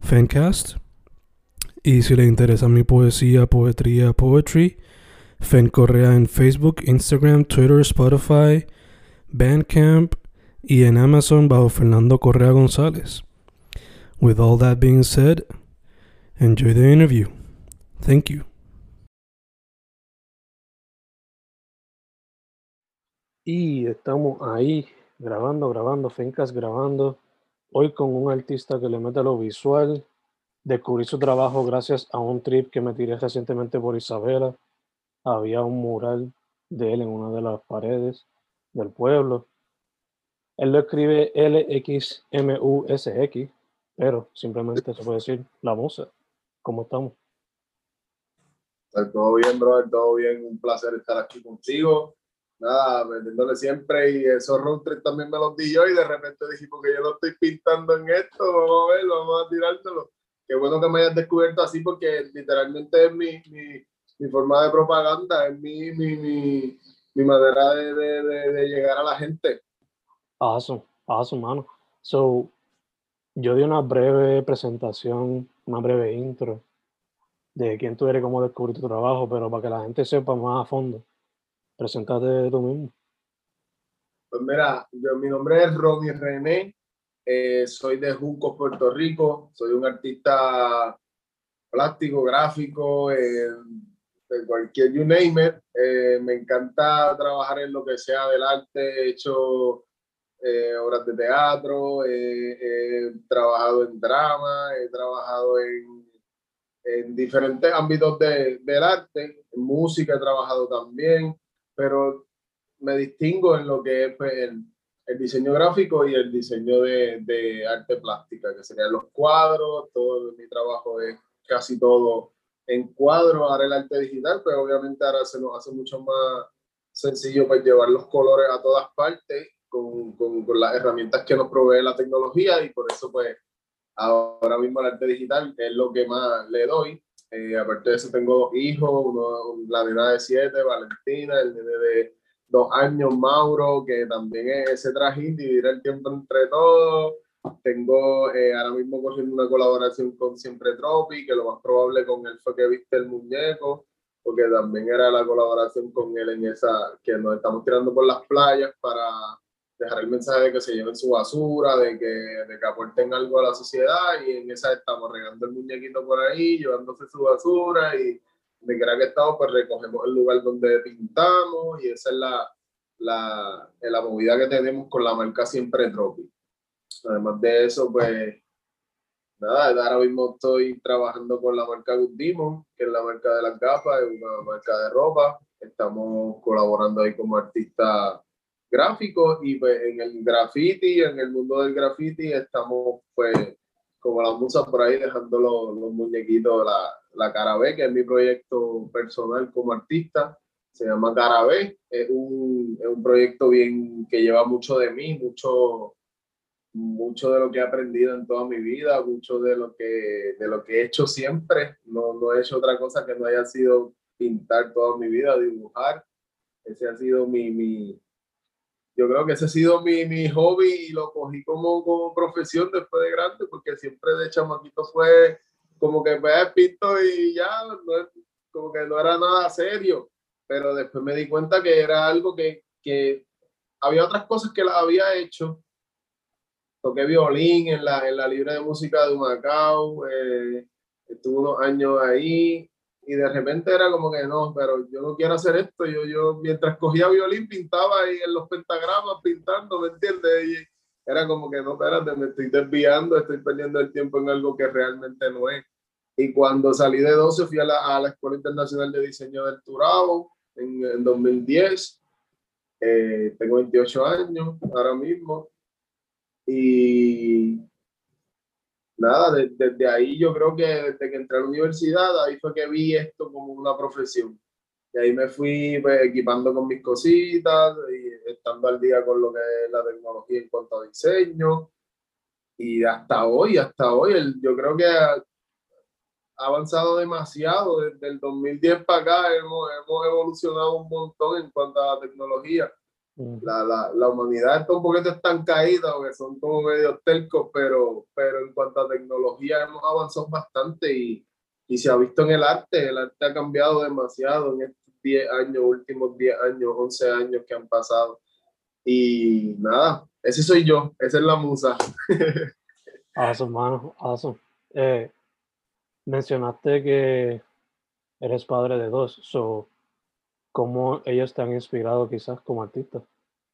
Fencast. Y si le interesa mi poesía, poetría, poetry, Fen Correa en Facebook, Instagram, Twitter, Spotify, Bandcamp y en Amazon bajo Fernando Correa González. With all that being said, enjoy the interview. Thank you. Y estamos ahí grabando, grabando, Fencast grabando. Hoy con un artista que le mete lo visual. Descubrí su trabajo gracias a un trip que me tiré recientemente por Isabela. Había un mural de él en una de las paredes del pueblo. Él lo escribe L-X-M-U-S-X, pero simplemente se puede decir la musa. ¿Cómo estamos? Todo bien, brother, todo bien. Un placer estar aquí contigo nada, vendiéndole siempre y esos road trips también me los di yo y de repente dije, porque yo lo estoy pintando en esto, vamos a ver, vamos a tirártelo. Qué bueno que me hayas descubierto así porque literalmente es mi, mi, mi forma de propaganda, es mi, mi, mi, mi manera de, de, de, llegar a la gente. Awesome, awesome, mano. So, yo di una breve presentación, una breve intro de quién tú eres, cómo descubrir tu trabajo, pero para que la gente sepa más a fondo Preséntate tú mismo. Pues mira, yo, mi nombre es Ronnie René, eh, soy de Junco, Puerto Rico, soy un artista plástico, gráfico, eh, de cualquier, you name. Eh, me encanta trabajar en lo que sea del arte, he hecho obras de teatro, he trabajado en drama, he trabajado en, en diferentes ámbitos de, del arte, en música he trabajado también pero me distingo en lo que es pues, el, el, diseño gráfico y el diseño de, de, arte plástica, que serían los cuadros, todo mi trabajo es casi todo en cuadro, ahora el arte digital, pero obviamente ahora se nos hace mucho más sencillo pues, llevar los colores a todas partes con, con, con las herramientas que nos provee la tecnología y por eso pues ahora mismo el arte digital es lo que más le doy eh, aparte de eso, tengo dos hijos, uno, la nena de siete, Valentina, el nene de dos años, Mauro, que también es ese trajín, dividir el tiempo entre todos. Tengo eh, ahora mismo corriendo una colaboración con Siempre Tropi, que lo más probable con él fue que viste el muñeco, porque también era la colaboración con él en esa, que nos estamos tirando por las playas para dejar el mensaje de que se lleven su basura, de que, de que aporten algo a la sociedad y en esa estamos regando el muñequito por ahí, llevándose su basura y de que era que estamos, pues recogemos el lugar donde pintamos y esa es la, la, la movida que tenemos con la marca Siempre Tropi. Además de eso, pues nada, ahora mismo estoy trabajando con la marca Good Demon, que es la marca de las gafas, es una marca de ropa. Estamos colaborando ahí como artistas gráficos y pues en el graffiti, en el mundo del graffiti estamos pues como las musas por ahí dejando los, los muñequitos, la, la cara B, que es mi proyecto personal como artista, se llama Cara B, es un, es un proyecto bien que lleva mucho de mí, mucho, mucho de lo que he aprendido en toda mi vida, mucho de lo que, de lo que he hecho siempre, no, no he hecho otra cosa que no haya sido pintar toda mi vida, dibujar, ese ha sido mi, mi, yo creo que ese ha sido mi, mi hobby y lo cogí como, como profesión después de grande, porque siempre de chamaquito fue como que me pinto y ya, como que no era nada serio, pero después me di cuenta que era algo que, que había otras cosas que las había hecho. Toqué violín en la, en la Libre de Música de Humacao, eh, estuve unos años ahí y de repente era como que no, pero yo no quiero hacer esto, yo, yo mientras cogía violín pintaba ahí en los pentagramas pintando, ¿me entiendes? Y era como que no, espérate, me estoy desviando, estoy perdiendo el tiempo en algo que realmente no es. Y cuando salí de 12 fui a la, a la Escuela Internacional de Diseño del Turabo en, en 2010. Eh, tengo 28 años ahora mismo. Y nada, desde, ahí yo creo que desde que entré a la universidad, ahí fue que vi esto como una profesión. Y ahí me fui pues, equipando con mis cositas y estando al día con lo que es la tecnología en cuanto a diseño. Y hasta hoy, hasta hoy, el, yo creo que ha, avanzado demasiado. Desde el 2010 para acá hemos, hemos evolucionado un montón en cuanto a la tecnología. La, la, la, humanidad está un poquito estancada, porque son como medio telcos, pero, pero en cuanto a tecnología hemos avanzado bastante y, y se ha visto en el arte. El arte ha cambiado demasiado en estos 10 años, últimos 10 años, 11 años que han pasado. Y nada, ese soy yo, esa es la musa. awesome, mano, awesome. Eh, mencionaste que eres padre de dos, so cómo ellos te han inspirado quizás como artista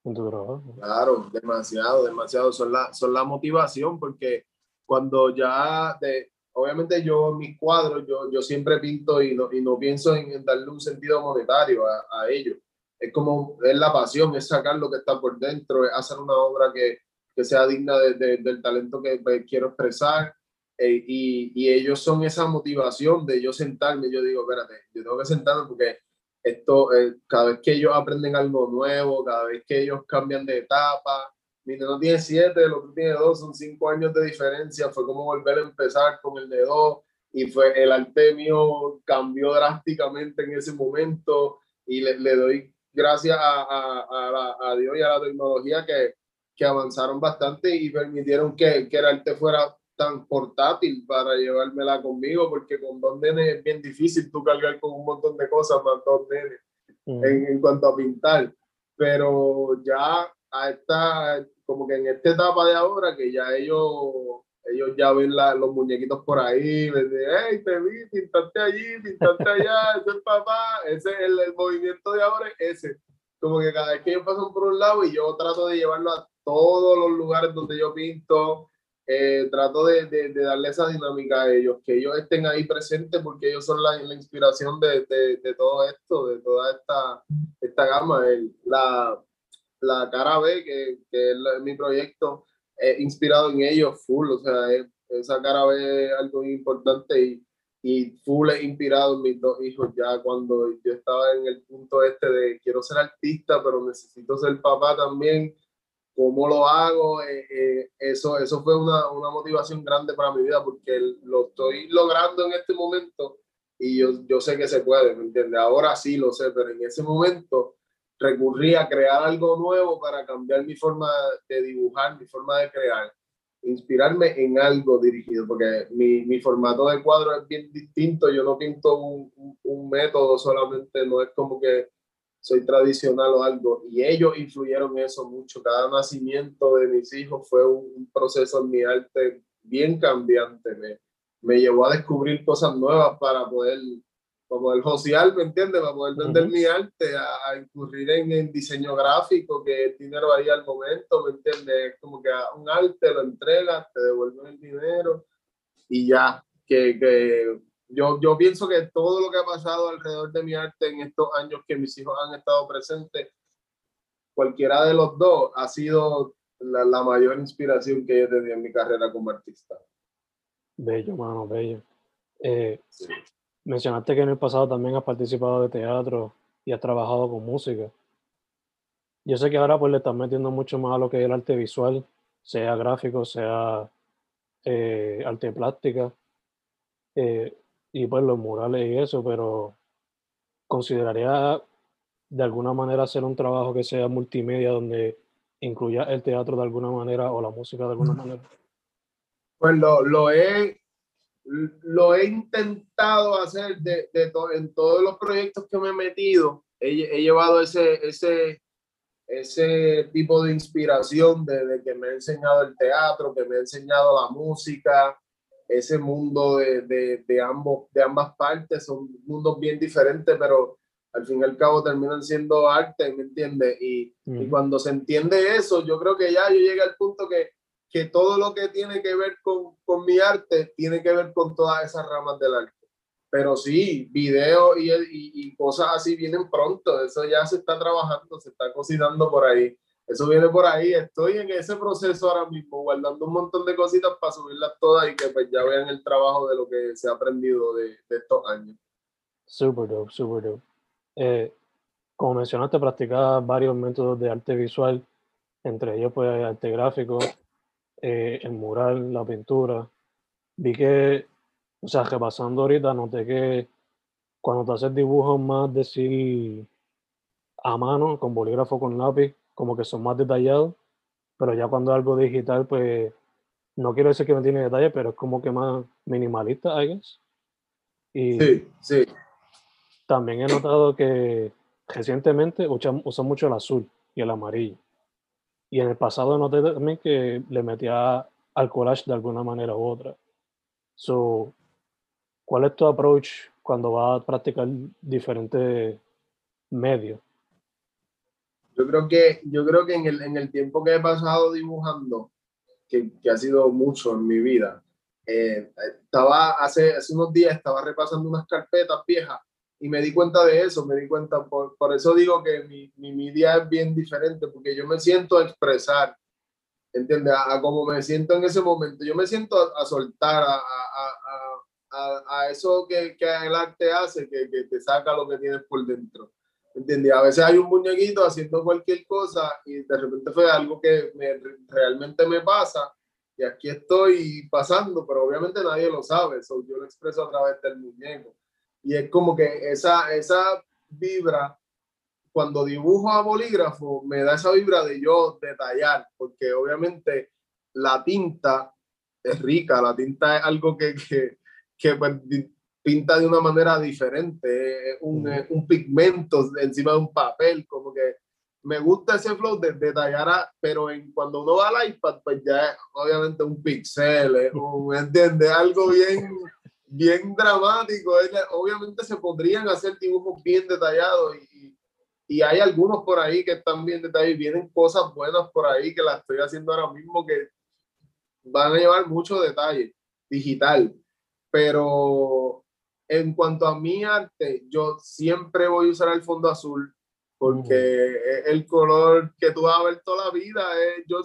en tu trabajo. Claro, demasiado, demasiado. Son la, son la motivación porque cuando ya, de, obviamente yo en mis cuadros, yo, yo siempre pinto y no, y no pienso en, darle un sentido monetario a, a ellos. Es como, es la pasión, es sacar lo que está por dentro, es hacer una obra que, que sea digna de, del talento que pues, quiero expresar. Eh, y, y, ellos son esa motivación de yo sentarme, yo digo, espérate, yo tengo que sentarme porque esto, eh, cada vez que ellos aprenden algo nuevo, cada vez que ellos cambian de etapa, mi no tiene siete, el otro tiene dos, son cinco años de diferencia, fue como volver a empezar con el de dos, y fue el arte mío cambió drásticamente en ese momento, y le, le doy gracias a, a, a, Dios y a la tecnología que, que avanzaron bastante y permitieron que, que el arte fuera tan portátil para llevármela conmigo, porque con dos nenes es bien difícil tú cargar con un montón de cosas más dos nenes en, en, cuanto a pintar. Pero ya a esta, como que en esta etapa de ahora, que ya ellos, ellos ya ven la, los muñequitos por ahí, me dicen, hey, te vi, pintaste allí, pintaste allá, ese es papá, ese es el, el movimiento de ahora, ese. Como que cada vez que ellos pasan por un lado y yo trato de llevarlo a todos los lugares donde yo pinto, eh, trato de, de, de, darle esa dinámica a ellos, que ellos estén ahí presentes porque ellos son la, la inspiración de, de, todo esto, de toda esta, esta gama. El, la, la cara B, que, que es mi proyecto, es inspirado en ellos full, o sea, esa cara B es algo importante y, y full es inspirado en mis dos hijos ya cuando yo estaba en el punto este de quiero ser artista, pero necesito ser papá también cómo lo hago, eh, eh, eso, eso fue una, una, motivación grande para mi vida porque lo estoy logrando en este momento y yo, yo sé que se puede, ¿me entiendes? Ahora sí lo sé, pero en ese momento recurrí a crear algo nuevo para cambiar mi forma de dibujar, mi forma de crear, inspirarme en algo dirigido, porque mi, mi formato de cuadro es bien distinto, yo no pinto un, un, un método solamente, no es como que soy tradicional o algo, y ellos influyeron eso mucho. Cada nacimiento de mis hijos fue un, proceso en mi arte bien cambiante, me, me llevó a descubrir cosas nuevas para poder, para poder josear, ¿me entiendes? Para poder vender mi arte, a, incurrir en, diseño gráfico, que el dinero ahí al momento, ¿me entiendes? Como que un arte lo entregas, te devuelven el dinero y ya, que, que yo, yo pienso que todo lo que ha pasado alrededor de mi arte en estos años que mis hijos han estado presentes, cualquiera de los dos ha sido la, la mayor inspiración que he tenido en mi carrera como artista. Bello, mano, bello. Eh, sí. Mencionaste que en el pasado también has participado de teatro y has trabajado con música. Yo sé que ahora pues le estás metiendo mucho más a lo que es el arte visual, sea gráfico, sea eh, arte plástica. Eh, y pues los murales y eso, pero consideraría de alguna manera hacer un trabajo que sea multimedia donde incluya el teatro de alguna manera o la música de alguna manera? Pues lo, lo he lo he intentado hacer de, de to, en todos los proyectos que me he metido. He, he llevado ese, ese, ese tipo de inspiración de, que me ha enseñado el teatro, que me ha enseñado la música, ese mundo de, de, de, ambos, de ambas partes, son mundos bien diferentes, pero al fin y al cabo terminan siendo arte, ¿me entiendes? Y, y, cuando se entiende eso, yo creo que ya yo llegué al punto que, que todo lo que tiene que ver con, con mi arte tiene que ver con todas esas ramas del arte. Pero sí, video y, y, cosas así vienen pronto, eso ya se está trabajando, se está cocinando por ahí. Eso viene por ahí, estoy en ese proceso ahora mismo, guardando un montón de cositas para subirlas todas y que pues ya vean el trabajo de lo que se ha aprendido de, de estos años. Super dope, super dope. Eh, como mencionaste, practicabas varios métodos de arte visual, entre ellos pues arte gráfico, eh, el mural, la pintura. Vi que o sea, repasando ahorita, noté que cuando te haces dibujos más decir a mano, con bolígrafo, con lápiz, como que son más detallados, pero ya cuando es algo digital, pues no quiero decir que no tiene detalle, pero es como que más minimalista, I guess. Y sí, sí. También he notado que recientemente usan, mucho el azul y el amarillo. Y en el pasado noté también que le metía al collage de alguna manera u otra. So, ¿Cuál es tu approach cuando vas a practicar diferentes medios? Yo creo que, yo creo que en, el, en el tiempo que he pasado dibujando, que, que ha sido mucho en mi vida, eh, estaba hace, hace unos días estaba repasando unas carpetas viejas y me di cuenta de eso, me di cuenta, por, por eso digo que mi, mi, día es bien diferente, porque yo me siento a expresar, ¿entiendes? A, como me siento en ese momento, yo me siento a, soltar, a, a a, eso que, que, el arte hace, que, que, te saca lo que tienes por dentro. ¿Entiendes? A veces hay un muñequito haciendo cualquier cosa y de repente fue algo que me, realmente me pasa y aquí estoy pasando, pero obviamente nadie lo sabe, so yo lo expreso a través del muñeco. Y es como que esa, esa vibra, cuando dibujo a bolígrafo, me da esa vibra de yo detallar, porque obviamente la tinta es rica, la tinta es algo que, que, que pues, pinta de una manera diferente, un, un, pigmento encima de un papel, como que me gusta ese flow de detallar, pero en, cuando uno va al iPad, pues ya es obviamente un pixel, un, ¿entiendes? Algo bien, bien dramático. Obviamente se podrían hacer dibujos bien detallados y, y hay algunos por ahí que están bien detallados y vienen cosas buenas por ahí que las estoy haciendo ahora mismo que van a llevar mucho detalle digital pero en cuanto a mi arte, yo siempre voy a usar el fondo azul porque es el color que tú vas a ver toda la vida. yo,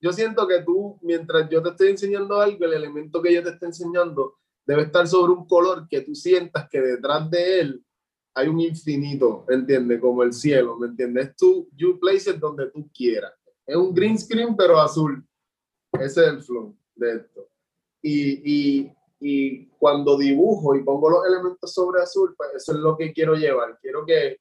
yo siento que tú, mientras yo te estoy enseñando algo, el elemento que yo te estoy enseñando debe estar sobre un color que tú sientas que detrás de él hay un infinito, ¿entiendes? Como el cielo, ¿me entiendes? Tú, you place it donde tú quieras. Es un green screen, pero azul. Ese es el flow de esto. Y, y y cuando dibujo y pongo los elementos sobre azul, pues eso es lo que quiero llevar. Quiero que,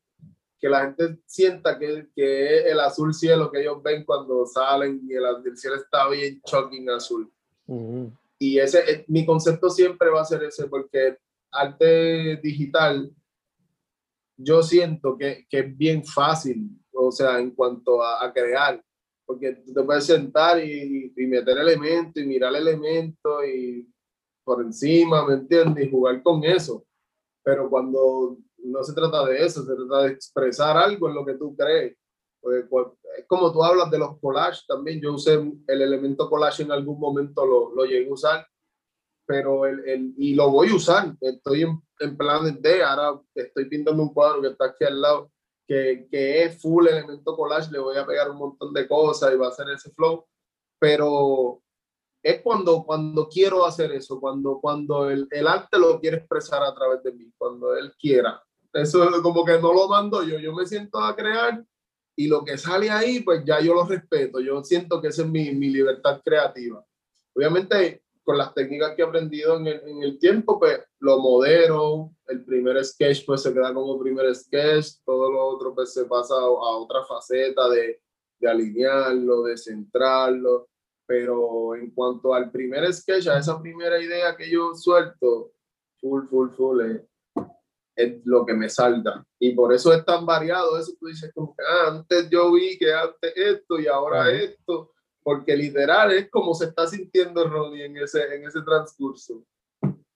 que la gente sienta que, que, es el azul cielo que ellos ven cuando salen y el, el cielo está bien shocking azul. Y ese, mi concepto siempre va a ser ese, porque arte digital, yo siento que, que es bien fácil, o sea, en cuanto a, a crear, porque tú te puedes sentar y, y meter elementos y mirar elementos y por encima, ¿me entiendes? Y jugar con eso. Pero cuando no se trata de eso, se trata de expresar algo en lo que tú crees. Pues, es como tú hablas de los collages también. Yo usé el elemento collage en algún momento, lo, lo llegué a usar, pero el, el, y lo voy a usar. Estoy en, en planes de, ahora estoy pintando un cuadro que está aquí al lado, que, que es full elemento collage. Le voy a pegar un montón de cosas y va a ser ese flow. Pero es cuando, cuando quiero hacer eso, cuando, cuando el, el, arte lo quiere expresar a través de mí, cuando él quiera. Eso es como que no lo mando yo, yo me siento a crear y lo que sale ahí, pues ya yo lo respeto, yo siento que esa es mi, mi libertad creativa. Obviamente, con las técnicas que he aprendido en el, en el, tiempo, pues lo modero, el primer sketch pues se queda como primer sketch, todo lo otro pues se pasa a, a otra faceta de, de alinearlo, de centrarlo pero en cuanto al primer sketch, a esa primera idea que yo suelto, full, full, full, eh, es lo que me salga. Y por eso es tan variado eso. Tú dices, como que ah, antes yo vi que antes esto y ahora esto. Porque literal es como se está sintiendo Roddy en ese, en ese transcurso.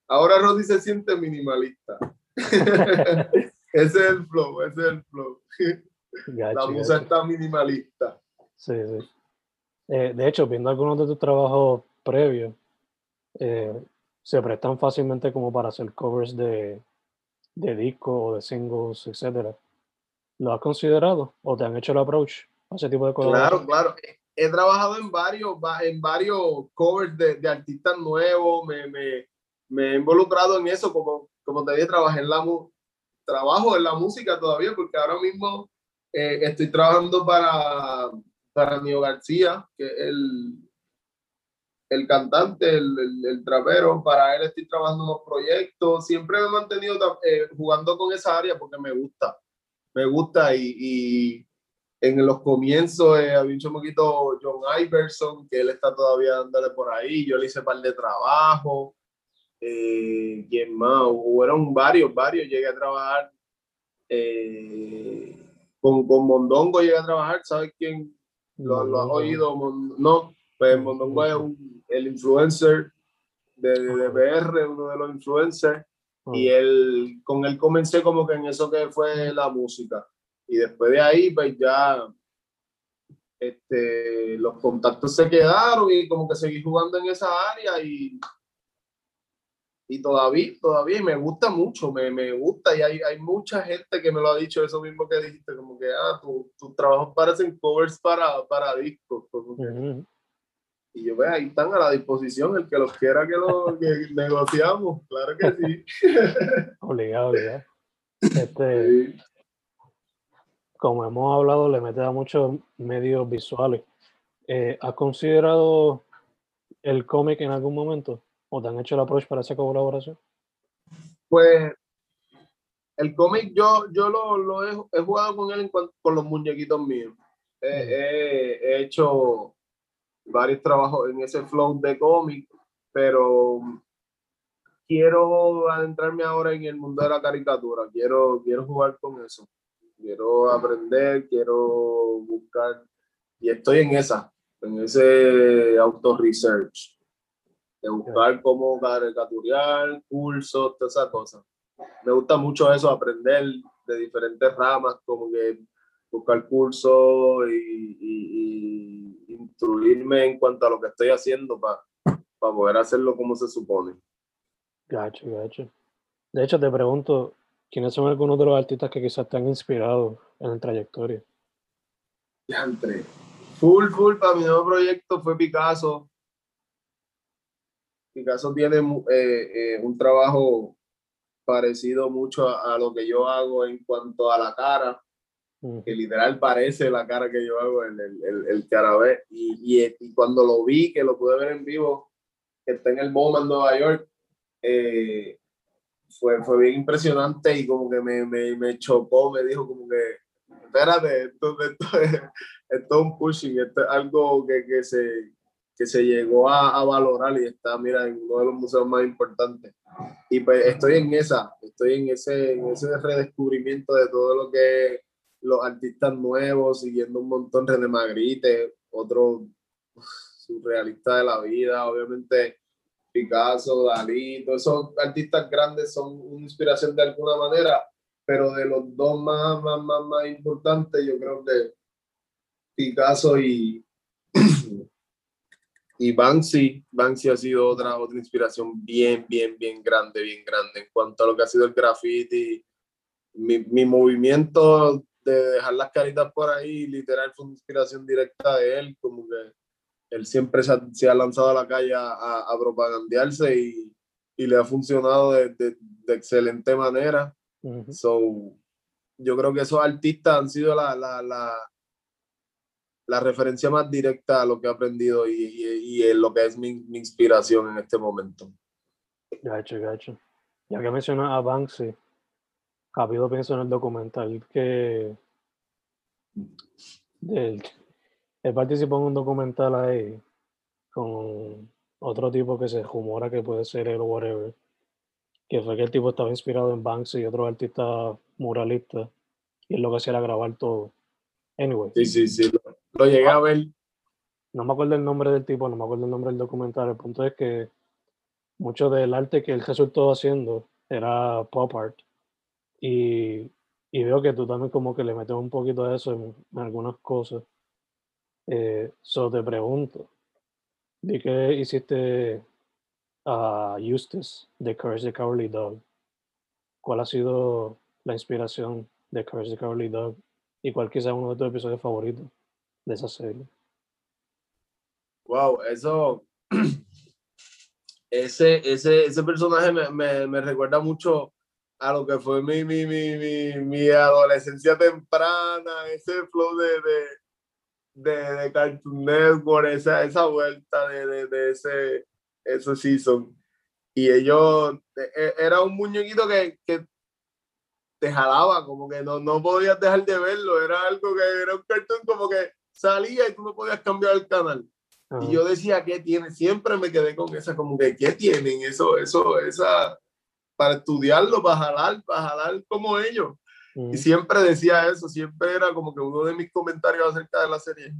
Ahora Roddy se siente minimalista. ese es el flow, ese es el flow. la música está minimalista. Sí, sí. Eh, de hecho, viendo algunos de tus trabajos previos, eh, se prestan fácilmente como para hacer covers de, de discos o de singles, etcétera. ¿Lo has considerado o te han hecho el approach a ese tipo de cosas? Claro, claro. He trabajado en varios, en varios covers de, de artistas nuevos, me, me, me, he involucrado en eso, como, como te dije, trabajé en la, trabajo en la música todavía, porque ahora mismo eh, estoy trabajando para, para Nio García, que es el, el cantante, el, el, trapero, para él estoy trabajando unos proyectos, siempre me he mantenido eh, jugando con esa área porque me gusta, me gusta y, en los comienzos eh, había un poquito John Iverson, que él está todavía dándole por ahí, yo le hice par de trabajo, eh, ¿quién más? Hubo varios, varios, llegué a trabajar eh, con, con Mondongo, llegué a trabajar, ¿sabes quién? ¿Lo, lo has oído? No, pues Mondongo es un el influencer de, de BR, uno de los influencers, y él, con él comencé como que en eso que fue la música. Y después de ahí, pues ya este, los contactos se quedaron y como que seguí jugando en esa área y, y todavía, todavía me gusta mucho, me, me gusta y hay, hay, mucha gente que me lo ha dicho eso mismo que dijiste, como que, ah, tus trabajos parecen covers para, para discos. Y yo, ve, ahí están a la disposición, el que los quiera que lo negociamos, claro que sí. obligado, obligado. Este, Como hemos hablado, le mete a muchos medios visuales. Eh, ¿Has considerado el cómic en algún momento? ¿O te han hecho el approach para esa colaboración? Pues el cómic yo, yo lo, lo he, he, jugado con él en con los muñequitos míos. he hecho varios trabajos en ese flow de cómic, pero quiero adentrarme ahora en el mundo de la caricatura, quiero, quiero jugar con eso, quiero aprender, quiero buscar, y estoy en esa, en ese auto-research, de buscar cómo caricaturar, cursos, todas esas cosas. Me gusta mucho eso, aprender de diferentes ramas, como que buscar cursos y instruirme en cuanto a lo que estoy haciendo para poder hacerlo como se supone. Gacho, gacho. De hecho, te pregunto, ¿quiénes son algunos de los artistas que quizás te han inspirado en la trayectoria? Entre. Full, full, para mi nuevo proyecto fue Picasso. Picasso tiene eh, eh, un trabajo parecido mucho a, lo que yo hago en cuanto a la cara que literal parece la cara que yo hago en el, el, el carabé. Y, y, y, cuando lo vi, que lo pude ver en vivo, que está en el MoMA en Nueva York, eh, fue, fue bien impresionante y como que me, me, me, chocó, me dijo como que, espérate, esto, esto, es, esto es un pushing, esto es algo que, que se, que se llegó a, a, valorar y está, mira, en uno de los museos más importantes. Y pues estoy en esa, estoy en ese, en ese redescubrimiento de todo lo que los artistas nuevos, siguiendo un montón René Magritte, otro surrealista de la vida, obviamente Picasso, Dalí, todos esos artistas grandes son una inspiración de alguna manera, pero de los dos más, más, más, más importantes, yo creo que Picasso y, y Banksy, Banksy ha sido otra, otra inspiración bien, bien, bien grande, bien grande en cuanto a lo que ha sido el graffiti. Mi, mi movimiento de dejar las caritas por ahí, literal fue una inspiración directa de él, como que él siempre se ha, se ha lanzado a la calle a, a propagandearse y, y, le ha funcionado de, de, de excelente manera. So, yo creo que esos artistas han sido la, la, la, la, referencia más directa a lo que he aprendido y, y, y lo que es mi, mi, inspiración en este momento. Gacho, gacho. Ya que mencionas a Banksy, Rápido pienso en el documental que él, él, participó en un documental ahí con otro tipo que se rumora que puede ser él o whatever. que fue que el tipo estaba inspirado en Banksy y otros artistas muralistas, y él lo que hacía era grabar todo. Anyway. Sí, sí, sí, lo, llegué a ver. No me acuerdo el nombre del tipo, no me acuerdo el nombre del documental. El punto es que mucho del arte que él resultó haciendo era pop art. Y, y veo que tú también como que le metes un poquito de eso en, en algunas cosas. Eh, so te pregunto, vi que hiciste a Eustace de Courage the Cowardly Dog. ¿Cuál ha sido la inspiración de Courage the Cowardly Dog? ¿Y cuál quizás uno de tus episodios favoritos de esa serie? Wow, eso. Ese, ese, ese personaje me, me, me recuerda mucho a lo que fue mi, mi, mi, mi, mi adolescencia temprana, ese flow de, de, de, de Cartoon Network, esa, esa vuelta de, de, de ese, ese season. Y ellos, e, era un muñequito que, que te jalaba, como que no, no podías dejar de verlo, era algo que era un cartoon como que salía y tú no podías cambiar el canal. Y yo decía, ¿qué tiene? Siempre me quedé con esa, como que, ¿qué tienen? Eso, eso, esa, para estudiarlo, para jalar, para jalar como ellos. Y siempre decía eso, siempre era como que uno de mis comentarios acerca de la serie.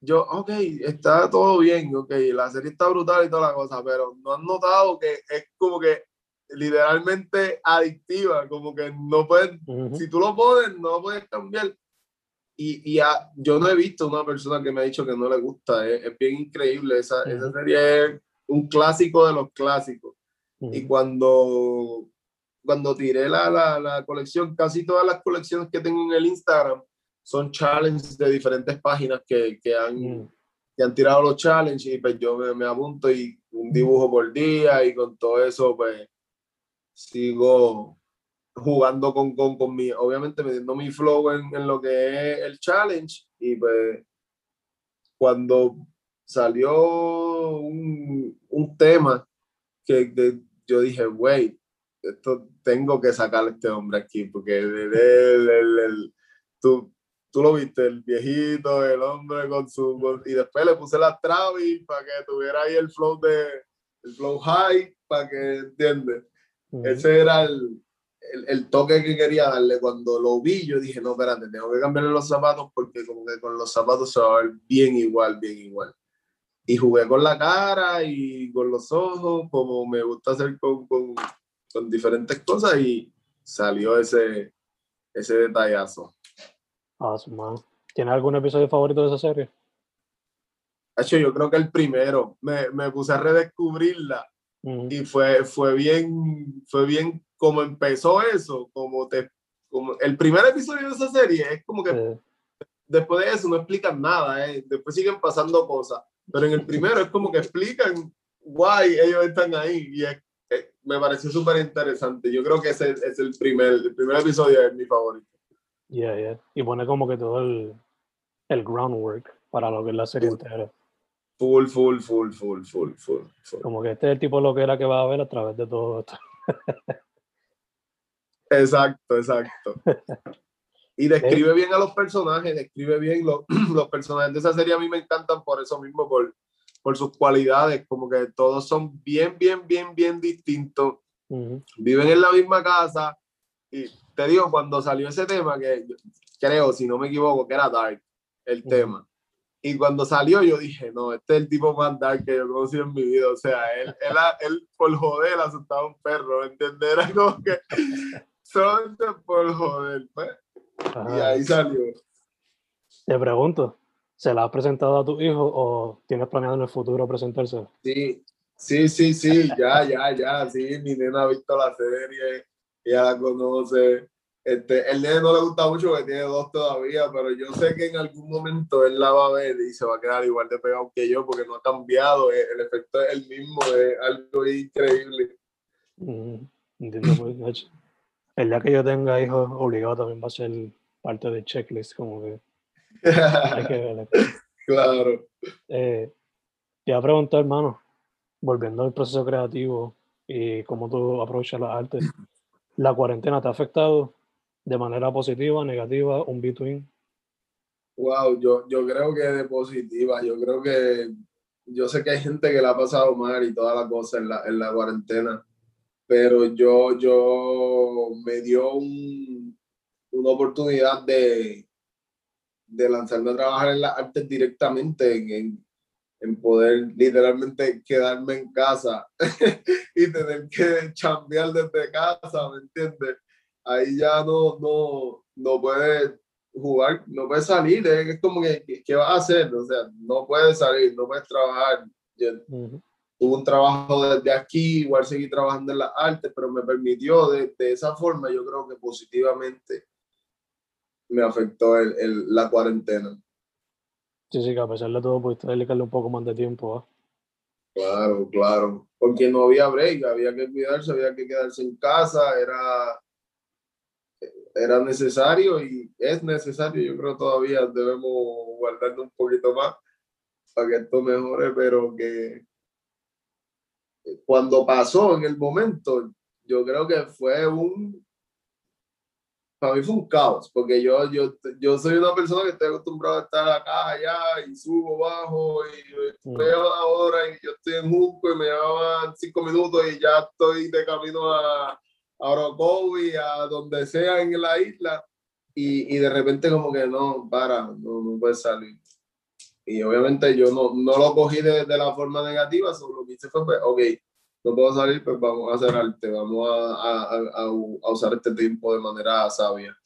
Yo, ok, está todo bien, ok, la serie está brutal y toda la cosa, pero no han notado que es como que literalmente adictiva, como que no puedes, ujú, si tú lo pones, no lo puedes cambiar. Y, y a- yo no he visto una persona que me ha dicho que no le gusta, es, es bien increíble, esa, esa Ujú. serie es un clásico de los clásicos. Y ujú, cuando, cuando tiré la, la, la colección, casi todas las colecciones que tengo en el Instagram son challenges de diferentes páginas que, que han, ujú. que han tirado los challenges y pues yo me, me apunto y un dibujo por día y con todo eso pues sigo jugando con, con, con mi, obviamente metiendo mi flow en, en lo que es el challenge y pues cuando salió un, un tema que, que yo dije, güey, esto tengo que sacar a este hombre aquí, porque el, el- el- tú, tú lo viste, el viejito, el hombre con su... con- y después le puse la Travis para que tuviera ahí el flow de... El flow high, para que, ¿entiendes? ujú. Ese era el, el, el toque que quería darle. Cuando lo vi, yo dije, no, espérate, tengo que cambiarle los zapatos porque como que con los zapatos se va a ver bien igual, bien igual. Y jugué con la cara y con los ojos, como me gusta hacer con, con, con diferentes cosas y salió ese, ese detallazo. Awesome, man. ¿Tienes algún episodio favorito de esa serie? Hacho, yo creo que el primero, me, me puse a redescubrirla y fue, fue bien, fue bien como empezó eso, como te, como el primer episodio de esa serie es como que sí. después de eso no explican nada, ¿eh? después siguen pasando cosas, pero en el primero es como que explican guay, ellos están ahí y es- eh, me pareció súper interesante. Yo creo que ese es el primer, el primer episodio es mi favorito. Yeah, yeah. Y pone como que todo el, el groundwork para lo que es la serie Full. entera. Full, full, full, full, full, full, full. Como que este es el tipo de lo que era que va a ver a través de todo esto. Exacto, exacto. Y describe bien a los personajes, describe bien los, los personajes de esa serie. A mí me encantan por eso mismo, por, por sus cualidades, como que todos son bien, bien, bien, bien distintos. Ujú, Viven en la misma casa. Y te digo, cuando salió ese tema, que creo, si no me equivoco, que era Dark, el tema. Y cuando salió, yo dije, no, este es el tipo más dark que yo conocí en mi vida. O sea, él, él, él por joder asustaba a un perro, ¿me entiendes? Era como que solamente por joder. pues. Y ahí salió. Te pregunto, ¿se la has presentado a tu hijo o tienes planeado en el futuro presentárselo? Sí, sí, sí, sí, ya, ya, ya. Sí, mi nena ha visto la serie, ella la conoce. Este, el nene no le gusta mucho porque tiene dos todavía, pero yo sé que en algún momento él la va a ver y se va a quedar igual de pegado que yo porque no ha cambiado. eh, El efecto es el mismo, es algo increíble. Ujú, Entiendo, pues, de hecho, El día que yo tenga hijos, obligado también va a ser parte del checklist, como que hay que ver. claro. Eh, te iba a preguntar, hermano, volviendo al proceso creativo y cómo tú aprovechas las artes, ¿la cuarentena te ha afectado de manera positiva, negativa, un between? Wow, yo, yo creo que de positiva, yo creo que yo sé que hay gente que la ha pasado mal y toda la cosa en la, en la cuarentena. Pero yo, yo me dio una oportunidad de, de lanzarme a trabajar en las artes directamente, en, en poder literalmente quedarme en casa y tener que chambear desde casa, ¿me entiendes? Ahí ya no, no, no puedes jugar, no puedes salir, es como que, ¿qué vas a hacer? O sea, no puedes salir, no puedes trabajar. Tuve un trabajo desde aquí, igual seguí trabajando en las artes, pero me permitió de, de esa forma, yo creo que positivamente me afectó el, el, la cuarentena. Sí, sí, que a pesar de todo pudiste dedicarle un poco más de tiempo. ¿eh? Claro, claro. Porque no había break, había que cuidarse, había que quedarse en casa, era, era necesario y es necesario. Yo creo todavía debemos guardarlo un poquito más para que esto mejore, pero que cuando pasó en el momento, yo creo que fue un para mí fue un caos, porque yo, yo, yo soy una persona que estoy acostumbrado a estar acá, allá, y subo, bajo, y mm. veo una hora, y yo estoy en Junco, y me llevaban cinco minutos, y ya estoy de camino a, a Orocovi, a donde sea en la isla, y, y, de repente como que no, para, no, no puedes salir. Y obviamente yo no, no lo cogí de, de la forma negativa, solo lo que hice fue, pues, ok, no puedo salir, pues vamos a hacer arte, vamos a, a, a, usar este tiempo de manera sabia.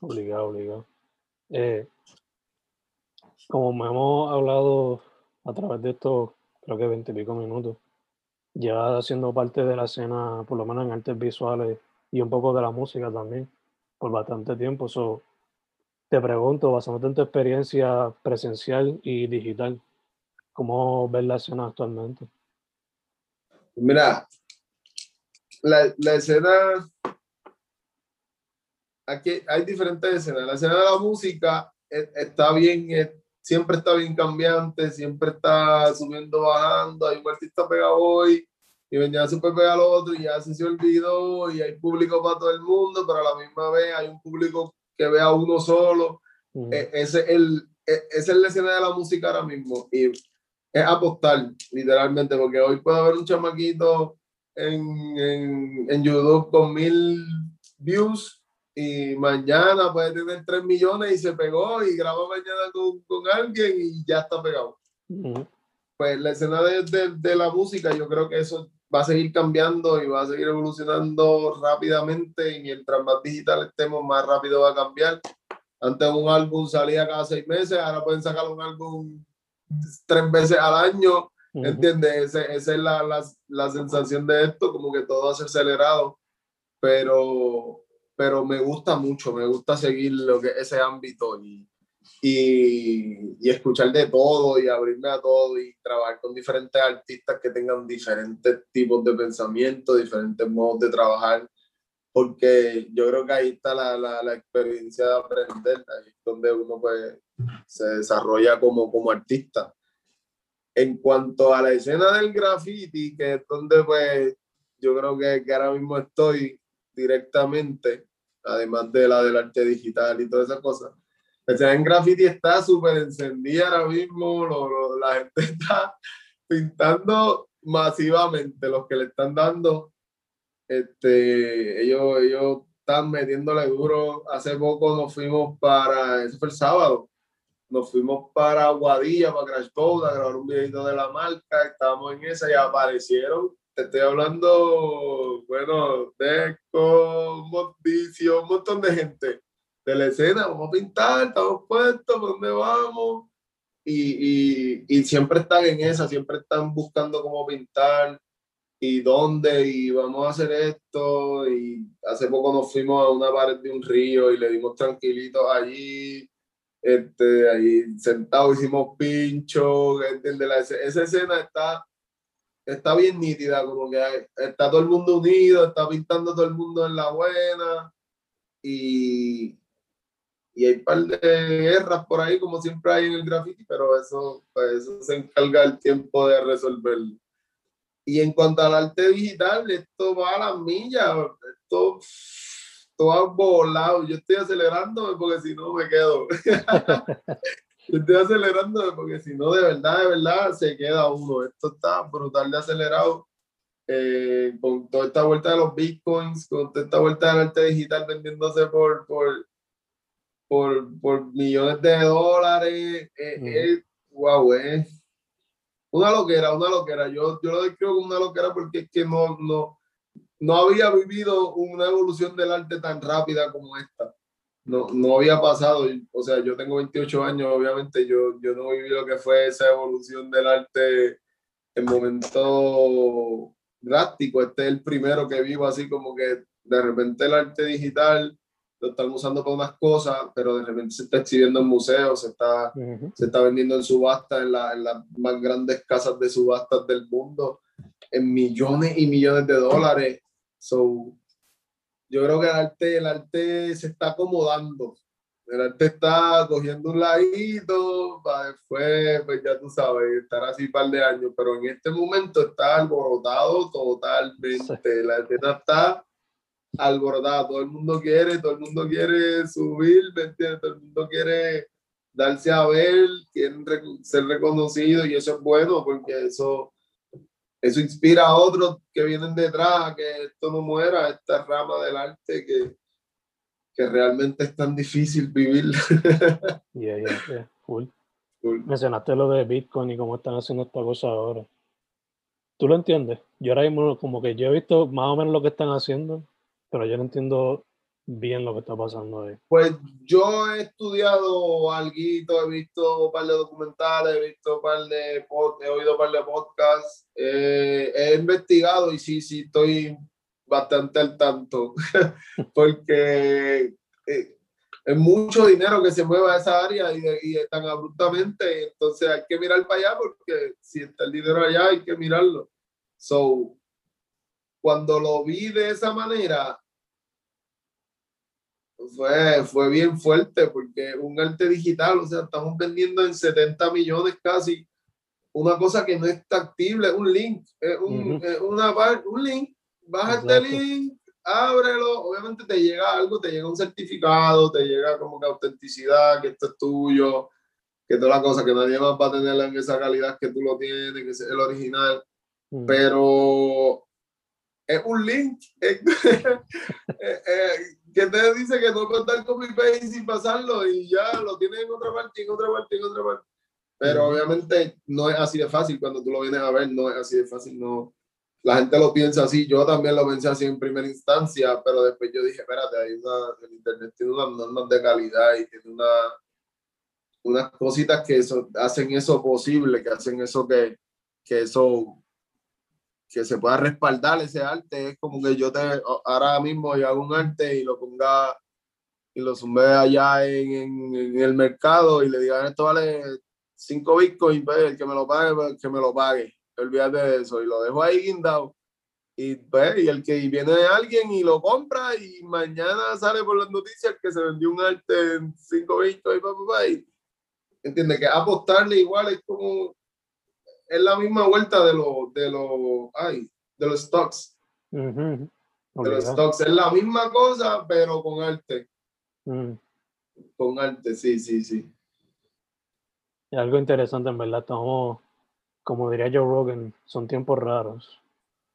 Obligado, obligado. Eh, como hemos hablado a través de estos, creo que veinte y pico minutos, ya siendo parte de la escena, por lo menos en artes visuales y un poco de la música también, por bastante tiempo. So, te pregunto, basándote en tu experiencia presencial y digital, ¿cómo ves la escena actualmente? Mira, la, escena, aquí hay diferentes escenas. La escena de la música e, está bien, siempre está bien cambiante, siempre está subiendo, bajando. Hay un artista pegado hoy y venía súper pegado al otro y ya se olvidó y hay público para todo el mundo, pero a la misma vez hay un público que ve a uno solo. E, ese, el, e, esa es la escena de la música ahora mismo. Y es apostar, literalmente, porque hoy puede haber un chamaquito en, en, en YouTube con mil views y mañana puede tener tres millones y se pegó y graba mañana con, con alguien y ya está pegado. Pues la escena de, de, de, la música, yo creo que eso va a seguir cambiando y va a seguir evolucionando rápidamente y mientras más digital estemos, más rápido va a cambiar. Antes un álbum salía cada seis meses, ahora pueden sacar un álbum tres veces al año, ¿entiendes? esa es la, la, la, sensación de esto, como que todo hace acelerado, pero, pero me gusta mucho, me gusta seguir lo que ese ámbito y, y, y, escuchar de todo y abrirme a todo y trabajar con diferentes artistas que tengan diferentes tipos de pensamiento, diferentes modos de trabajar, porque yo creo que ahí está la, la, la experiencia de aprender, ahí es donde uno pues se desarrolla como, como artista. En cuanto a la escena del graffiti, que es donde pues yo creo que, que ahora mismo estoy directamente, además de la del arte digital y todas esas cosas. En graffiti está súper encendida ahora mismo, lo, la gente está pintando masivamente, los que le están dando, este, ellos, ellos están metiéndole duro. Hace poco nos fuimos para, eso fue el sábado, nos fuimos para Aguadilla, para Crash Code, a grabar un videito de la marca, estábamos en esa y aparecieron, te estoy hablando, bueno, Deco, Monticio, un montón de gente de la escena, vamos a pintar, estamos puestos, ¿por dónde vamos? Y, y, y siempre están en esa, siempre están buscando cómo pintar y dónde, y vamos a hacer esto, y hace poco nos fuimos a una pared de un río y le dimos tranquilitos allí, este, ahí sentados hicimos pincho, esa escena está, está bien nítida, como que está todo el mundo unido, está pintando todo el mundo en la buena y, y hay un par de guerras por ahí, como siempre hay en el graffiti, pero eso, pues, eso se encarga el tiempo de resolverlo. Y en cuanto al arte digital, esto va a las millas, esto todo volado. Yo estoy acelerándome porque si no me quedo. Yo estoy acelerándome porque si no, de verdad, de verdad, se queda uno. Esto está brutal de acelerado. eh, con toda esta vuelta de los bitcoins, con toda esta vuelta del arte digital vendiéndose por, por, por, por millones de dólares, eh, wow, es una loquera, una loquera. Yo, yo lo describo como una loquera porque es que no, no, no había vivido una evolución del arte tan rápida como esta. No, no había pasado, o sea, yo tengo 28 años, obviamente yo, yo no viví lo que fue esa evolución del arte en momento drástico. Este es el primero que vivo así como que de repente el arte digital lo están usando para unas cosas, pero de repente se está exhibiendo en museos, se está, se está vendiendo en subasta, en, la, en, las más grandes casas de subastas del mundo, en millones y millones de dólares. So, yo creo que el arte, el arte se está acomodando. El arte está cogiendo un ladito para después, pues ya tú sabes, estar así un par de años, pero en este momento está alborotado totalmente. La arte está alborotado, todo el mundo quiere, todo el mundo quiere subir, ¿me entiendes? Todo el mundo quiere darse a ver, quieren ser reconocido y eso es bueno porque eso, eso inspira a otros que vienen detrás, que esto no muera, esta rama del arte que, que realmente es tan difícil vivir. Yeah, yeah, yeah. Cool. Mencionaste lo de Bitcoin y cómo están haciendo esta cosa ahora. ¿Tú lo entiendes? Yo ahora mismo como que yo he visto más o menos lo que están haciendo pero yo no entiendo bien lo que está pasando ahí. Pues yo he estudiado algo, he visto un par de documentales, he visto un par de he oído un par de podcasts, eh, he investigado y sí, sí, estoy bastante al tanto, porque eh, es mucho dinero que se mueve a esa área y, y tan abruptamente, entonces hay que mirar para allá porque si está el dinero allá hay que mirarlo. So, cuando lo vi de esa manera, fue, fue bien fuerte porque un arte digital, o sea, estamos vendiendo en 70 millones casi. Una cosa que no es tactible, un link, un, una, un link, baja este link, ábrelo, obviamente te llega algo, te llega un certificado, te llega como que autenticidad, que esto es tuyo, que toda la cosa, que nadie más va a tenerla en esa calidad que tú lo tienes, que es el original, pero es un link eh, eh, que te dice que no puedes dar copy paste sin pasarlo y ya lo tienes en otra parte, en otra parte, en otra parte. Pero obviamente no es así de fácil cuando tú lo vienes a ver, no es así de fácil, no. La gente lo piensa así, yo también lo pensé así en primera instancia, pero después yo dije, espérate, hay una, el internet tiene unas normas de calidad y tiene una, unas cositas que eso, hacen eso posible, que hacen eso que, que eso que se pueda respaldar ese arte. Es como que yo te, ahora mismo yo hago un arte y lo ponga y lo sume allá en, en, el mercado y le digan esto vale 5 bitcoins, pues, el que me lo pague, que me lo pague. Olvídate de eso y lo dejo ahí guindado. Y, pues, y el que viene de alguien y lo compra y mañana sale por las noticias que se vendió un arte en 5 bitcoins, y, entiende que apostarle igual es como es la misma vuelta de los de los ay, de los stocks. De los stocks. Es la misma cosa, pero con arte. Mm. Con arte, sí, sí, sí. Y algo interesante, en verdad, estamos, como diría Joe Rogan, son tiempos raros.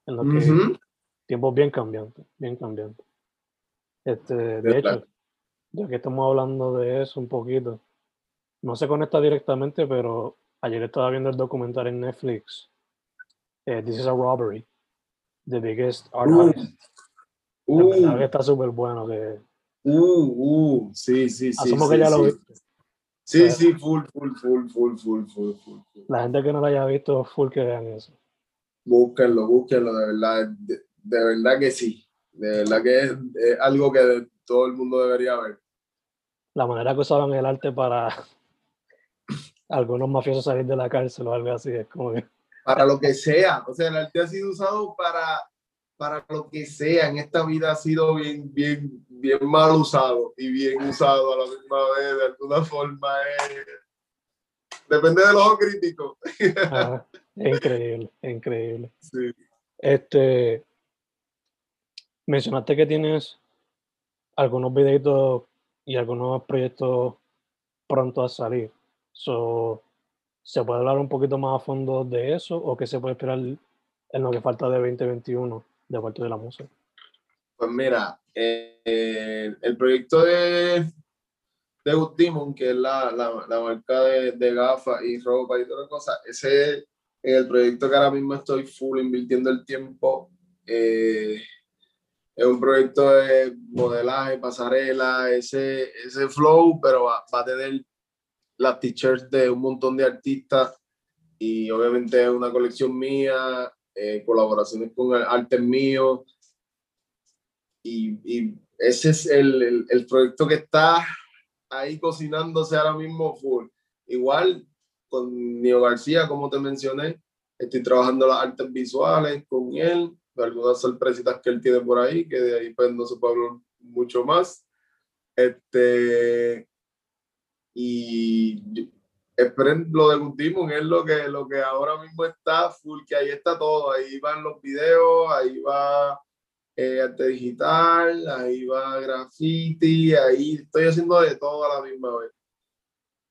En los que tiempos bien cambiantes, bien cambiantes. Este, de hecho, ya que estamos hablando de eso un poquito, no se conecta directamente, pero Ayer estaba viendo el documental en Netflix. Eh, This is a Robbery. The Biggest Art uh, uh, que está súper bueno. Que... Uh, uh, sí, sí, sí. Asumo que ya lo viste. Sí, sí, full, full, full, full, full, full, full, La gente que no lo haya visto, full que vean eso. Búsquenlo, búsquenlo, de verdad, de, verdad que sí. De verdad que es, algo que todo el mundo debería ver. La manera que usaban el arte para algunos mafiosos salir de la cárcel o algo así. Es como Para lo que sea. O sea, el arte ha sido usado para, para lo que sea. En esta vida ha sido bien, bien, bien mal usado y bien usado a la misma vez. De alguna forma Depende del ojo crítico. es increíble, es increíble. Sí. Este, mencionaste que tienes algunos videitos y algunos proyectos pronto a salir. So, ¿Se puede hablar un poquito más a fondo de eso o qué se puede esperar en lo que falta de 2021 de parte de la música? Pues mira, eh, el proyecto de, de Gustimon, que es la, la, la marca de, de, gafas y ropa y todas las cosas, ese es el proyecto que ahora mismo estoy full invirtiendo el tiempo. Eh, es un proyecto de modelaje, pasarela, ese, ese flow, pero va, va a tener las t-shirts de un montón de artistas y obviamente una colección mía, eh, colaboraciones con artes míos. Y, y, ese es el, el, el, proyecto que está ahí cocinándose ahora mismo full. Igual con Nio García, como te mencioné, estoy trabajando las artes visuales con él, algunas sorpresitas que él tiene por ahí, que de ahí pues no se puede hablar mucho más. Este, y lo de Gustimon, es lo que, lo que ahora mismo está full, que ahí está todo, ahí van los videos, ahí va eh, arte digital, ahí va graffiti, ahí estoy haciendo de todo a la misma vez.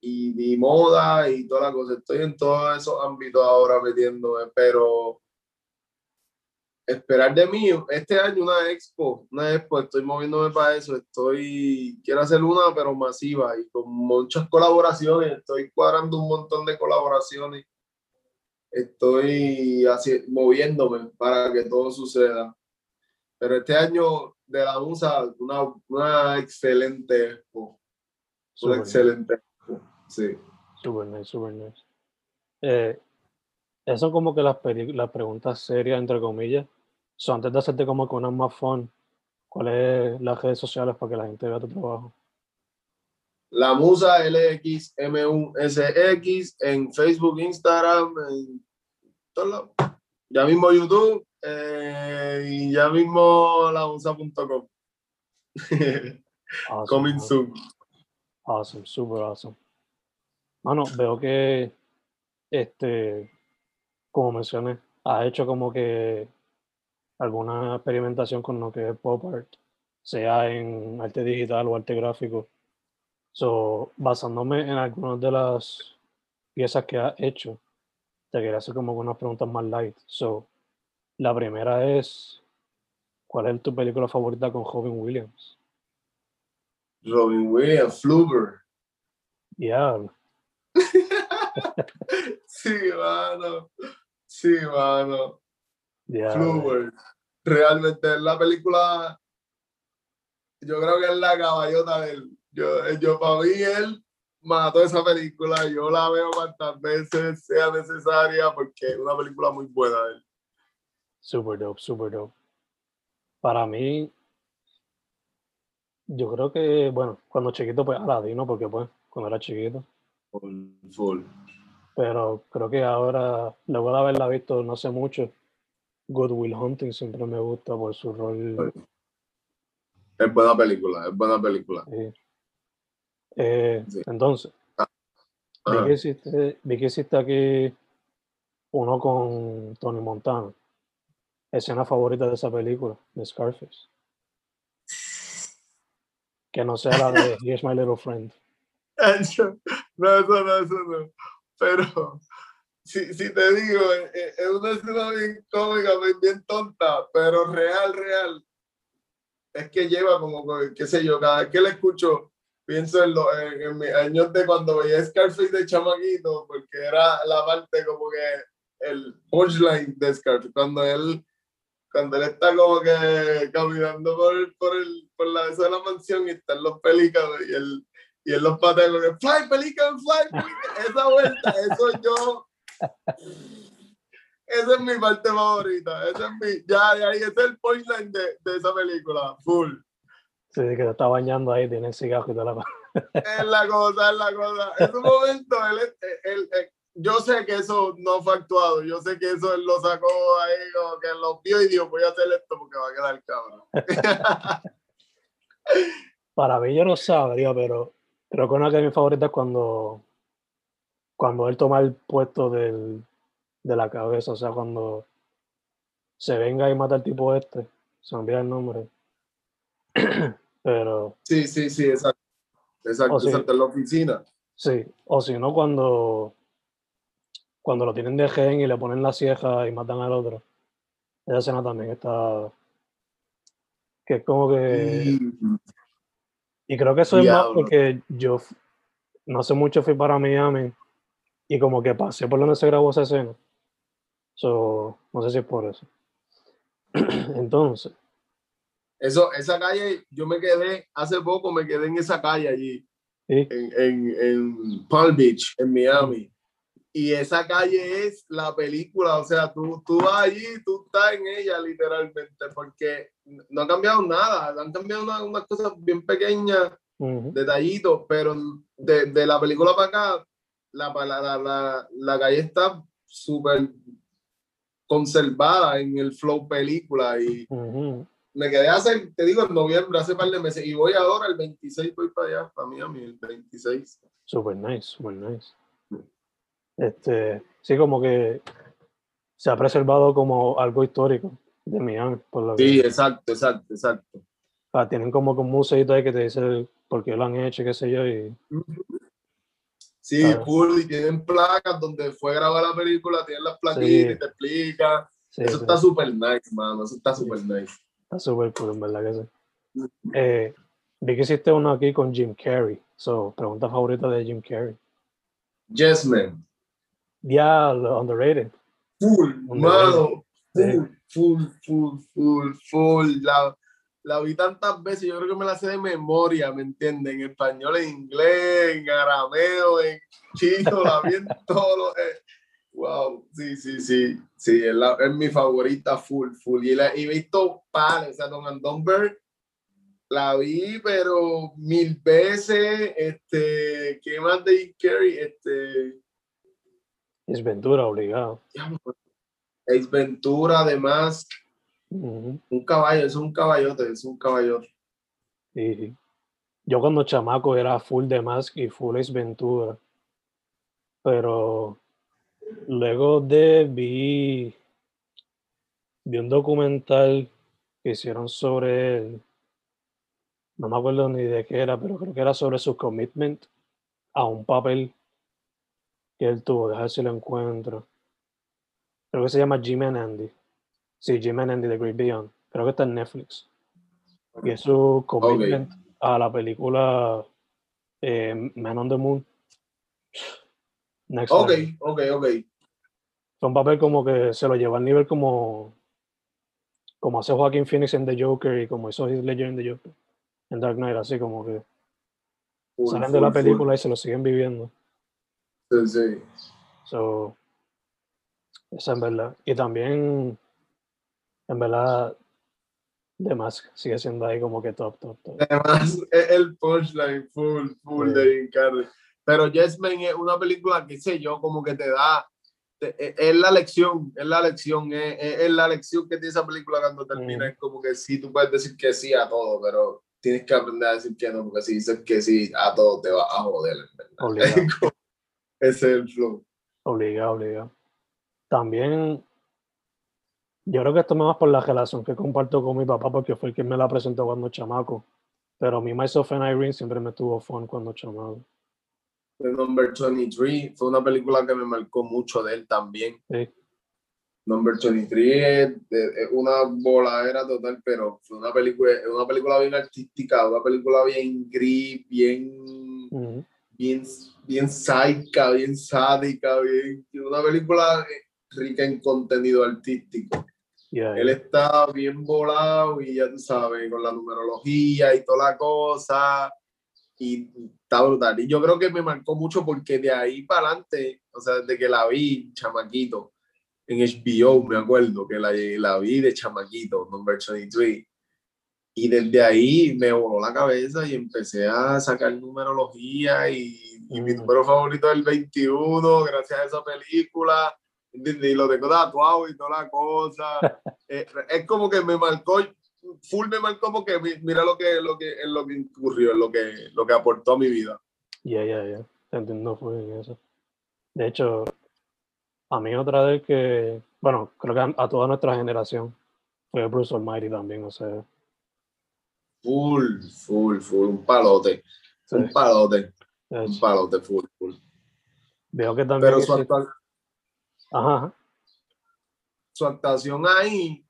Y, y moda y toda la cosa, estoy en todos esos ámbitos ahora metiéndome, pero esperar de mí este año una expo, una expo, estoy moviéndome para eso, estoy, quiero hacer una pero masiva y con muchas colaboraciones, estoy cuadrando un montón de colaboraciones, estoy así, moviéndome para que todo suceda. Pero este año de la USA, una, una excelente expo, una excelente expo, sí. Super nice, super nice. Eh, eso como que las, las preguntas serias, entre comillas. So, antes de hacerte como con una más fun, ¿cuáles las redes sociales para que la gente vea tu trabajo? La Musa LX MUSX en Facebook, Instagram, en todo Ya mismo YouTube eh, y ya mismo lamusa.com. awesome, Coming soon. Awesome, super awesome. Mano, veo que este como mencioné, ha hecho como que alguna experimentación con lo que es pop art, sea en arte digital o arte gráfico. So, basándome en algunas de las piezas que ha hecho, te quería hacer como unas preguntas más light. So, la primera es, ¿cuál es tu película favorita con Robin Williams? Robin Williams, Fluber. Yeah. sí, mano. Sí, mano. Realmente la película, yo creo que es la caballota de él. Yo, yo para mí, él mató esa película. Yo la veo cuantas veces sea necesaria porque es una película muy buena de él. Super dope, super dope. Para mí, yo creo que, bueno, cuando chiquito, pues Aladino, porque pues, cuando era chiquito. Full, full. Pero creo que ahora, luego de haberla visto no sé mucho, Good Will Hunting siempre me gusta por su rol. Es buena película, es buena película. Sí. Eh, sí. Entonces, ah. vi, que hiciste, vi que hiciste aquí uno con Tony Montana. Escena favorita de esa película, de Scarface. Que no sea la de Here's My Little Friend. No, eso no, eso no pero si, si te digo, eh, eh, es una escena bien cómica, bien tonta, pero real, real. Es que lleva como, qué sé yo, cada vez que la escucho, pienso en, lo, en, en mis años de cuando veía Scarface de chamaquito, porque era la parte como que el punchline de Scarface, cuando él, cuando él está como que caminando por, por, el, por la, de la mansión y están los pelícanos y él y él los patea con el fly, pelican, fly, pelican. Esa vuelta, eso yo. Esa es mi parte favorita. Esa es mi. Ya, ese es el punchline de, de esa película. Full. Sí, que se está bañando ahí, tiene el cigarro y toda la Es la cosa, es la cosa. En un momento, él, él, él, yo sé que eso no fue actuado. Yo sé que eso él lo sacó ahí, como que lo vio y dijo, voy a hacer esto porque va a quedar cabrón. Para mí yo no sabría, pero Creo que una de mis favoritas es cuando, cuando él toma el puesto del, de la cabeza, o sea, cuando se venga y mata al tipo este, se me olvida el nombre. Pero. Sí, sí, sí, exacto. Exacto, si, exacto, en la oficina. Sí, o si no, cuando, cuando lo tienen de gen y le ponen la cieja y matan al otro. Esa escena también está. Que es como que. Y creo que eso es más porque yo no hace mucho fui para Miami y como que pasé por donde se grabó esa escena. So, no sé si es por eso. Entonces, Eso, esa calle, yo me quedé, hace poco me quedé en esa calle allí, sí, en, en, en Palm Beach, en Miami. Y esa calle es la película, o sea, tú, tú vas allí, tú estás en ella literalmente, porque no ha cambiado nada, han cambiado una- unas cosas bien pequeñas, ujú, detallitos, pero de, de la película para acá, la, la, la, la, calle está súper conservada en el flow película y ujú. me quedé hace, te digo, en noviembre, hace par de meses, y voy ahora el 26, voy para allá, para Miami, el 26. super nice, super nice. Este, sí, como que se ha preservado como algo histórico de Miami, por lo que Sí, exacto, exacto, exacto. ah, tienen como un museito ahí que te dice por qué lo han hecho, qué sé yo, y Sí, Claro. cool, y tienen placas donde fue grabada la película, tienen las plaquitas Sí. y te explica. sí, Eso sí, está súper nice, mano, eso está súper nice. está súper cool, en verdad que sí. Eh, vi que hiciste uno aquí con Jim Carrey. So, pregunta favorita de Jim Carrey. Yes, man. Diablo, underrated. Full, Underrated. mano, full, full, full, full, full. La, la vi tantas veces, yo creo que me la sé de memoria, ¿me entienden? En español, en inglés, en arameo, en chino, la vi en todo. eh, Wow, sí, sí, sí, sí, es, la- es mi favorita full, full. Y, la, y he visto pares, o sea, Don and Dumber, la vi, pero mil veces, este, ¿qué más de Jim Carrey? Este, Es Ventura, obligado. Ace Ventura, además, Un caballo, es un caballote, es un caballote. Y yo cuando chamaco era full de Mask y full Ace Ventura. Pero luego de vi, vi un documental que hicieron sobre él. No me acuerdo ni de qué era, pero creo que era sobre su commitment a un papel que él tuvo. Dejar si lo encuentro. Creo que se llama Jim and Andy. Sí, Jim and Andy The Great Beyond. Creo que está en Netflix. Y es su commitment a la película eh, Man on the Moon. Next Ok, ok, ok. Un papel como que se lo llevó al nivel como como hace Joaquin Phoenix en The Joker y como hizo Heath Ledger en The Joker en Dark Knight así como que Full, salen full, de la full. película y se lo siguen viviendo Sí, sí. so esa en verdad y también en verdad The Mask sigue siendo ahí como que top top top Además, es el punchline full, full Sí. de Jim Carrey. Pero Yes Man es una película que sé yo, como que te da. te- es- es la lección, es la lección, es, es- la lección que tiene esa película cuando termina. Mm. Es como que sí, tú puedes decir que sí a todo, pero tienes que aprender a decir que no, porque si dices que sí a todo, te vas a joder, en verdad. Ese es el flow. obligado obligado también yo creo que esto me va por la relación que comparto con mi papá porque fue el que me la presentó cuando chamaco pero mi Myself and Irene siempre me tuvo fun cuando chamaco The Number 23 fue una película que me marcó mucho de él también. Sí. Number 23 es, una voladera total, pero fue una película, una película bien artística, una película bien gris, bien, Ujú. bien, bien sádica, bien sádica, bien, una película eh, rica en contenido artístico. Yeah, Él está bien volado y ya tú sabes, con la numerología y toda la cosa. Y está brutal. Y yo creo que me marcó mucho porque de ahí para adelante, o sea, desde que la vi, chamaquito, en HBO, me acuerdo que la, la vi de chamaquito, number 23. Y desde ahí me voló la cabeza y empecé a sacar numerología y, y mi Mm. número favorito es el 21, gracias a esa película. Y lo tengo tatuado y toda la cosa. Eh, es como que me marcó, full me marcó porque mi- mira lo que, lo que, en lo que incurrió, en lo que, lo que aportó a mi vida. Ya, ya, ya. Te entiendo bien eso. De hecho, a mí otra vez que, bueno, creo que a, a toda nuestra generación fue Bruce Almighty también, o sea, Full, full, full, un palote. Sí. Un palote, un palote, full, full. veo que también Pero su, Ajá, su actuación ahí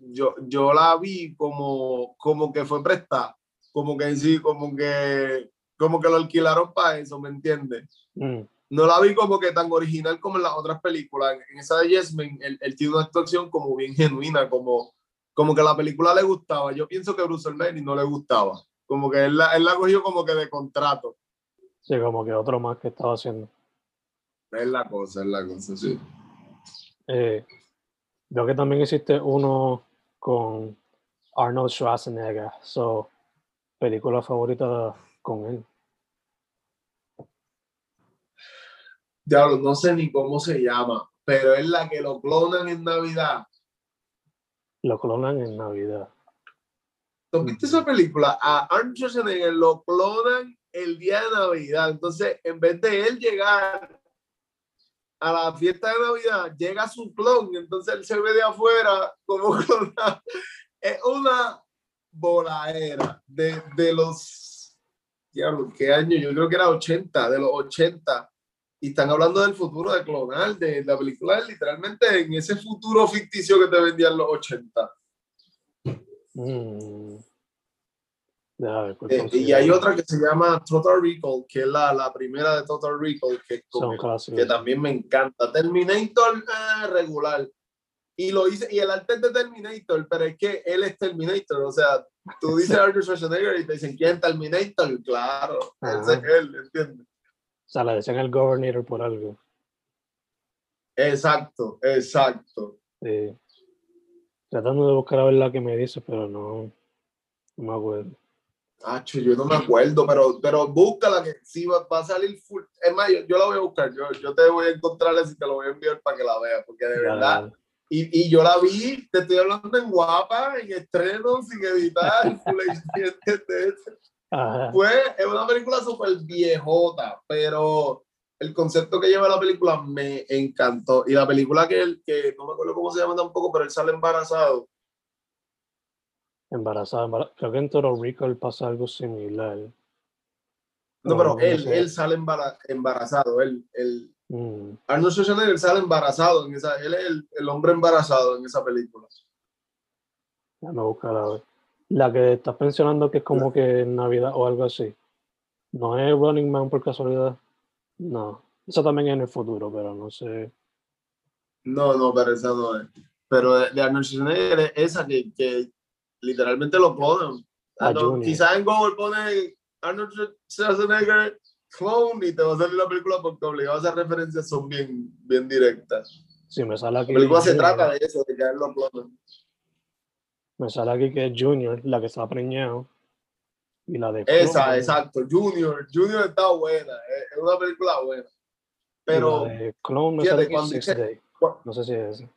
yo, yo la vi como, como que fue prestada, como que sí, como que, como que lo alquilaron para eso, ¿me entiendes? Mm, No la vi como que tan original como en las otras películas. En esa de Jasmine, él, él tiene una actuación como bien genuina, como, como que la película le gustaba. Yo pienso que Bruce Almighty no le gustaba. Como que él la, él la cogió como que de contrato. sí, como que otro más que estaba haciendo. Es la cosa, es la cosa, sí. Eh, veo que también existe uno con Arnold Schwarzenegger. So, película favorita con él. Diablo, no sé ni cómo se llama, pero es la que lo clonan en Navidad. Lo clonan en Navidad. ¿Tú viste esa película? A Arnold Schwarzenegger lo clonan el día de Navidad. Entonces, en vez de él llegar a la fiesta de Navidad, llega su clon. Entonces, él se ve de afuera como clonado. Es una voladera de, de los... Diablo, ¿qué año? Yo creo que era 80, de los 80. Y están hablando del futuro de clonar, de la película, literalmente en ese futuro ficticio que te vendían los 80. Mm. ¿Cuál Eh, y hay otra que se llama Total Recall, que es la, la primera de Total Recall, que, como- que también me encanta. Terminator ah, regular. Y lo hice, y el arte es de Terminator, pero es que él es Terminator. O sea, tú dices Arnold Schwarzenegger y te dicen, ¿quién es Terminator? Claro, ese es él, ¿entiendes? O sea, le decían el Governor por algo. Exacto, exacto. Sí. Tratando de buscar a ver la que me dice, pero no, no me acuerdo. Acho, yo no me acuerdo, pero, pero búscala que sí va, va a salir full. Es más, yo, yo la voy a buscar, yo, yo te voy a encontrar y te lo voy a enviar para que la veas, porque de Dale, verdad dale. Y, y yo la vi, te estoy hablando en guapa, en estreno, sin editar, full. Fue, es una película súper viejota, pero el concepto que lleva la película me encantó. Y la película que él, que no me acuerdo cómo se llama tampoco, pero él sale embarazado. Embarazada, embara- Creo que en Toro Recall pasa algo similar. No, pero no él, sé. él sale embara- embarazado. Él, él, Mm, Arnold Schwarzenegger sale embarazado en esa, él es el, el hombre embarazado en esa película. déjame buscar a ver. La que estás mencionando que es como que en Navidad o algo así. No es Running Man por casualidad. No. Eso también es en el futuro, pero no sé. No, no, pero esa no es. Pero de, de Arnold Schwarzenegger es esa que, que literalmente lo ponen. Ah, No, quizás en Google pone Arnold Schwarzenegger clone y te va a salir la película porque obligado esas referencias son bien, bien directas. Si me sale aquí. La película se trata de eso, de que él lo clonan. Me sale aquí que es Junior, la que está preñado. Y la de. Esa, Clone, exacto. Junior. Junior está buena. Es, una película buena. Pero Clone me fíjate, sale aquí cuando Six dice- Day. No sé si es ese.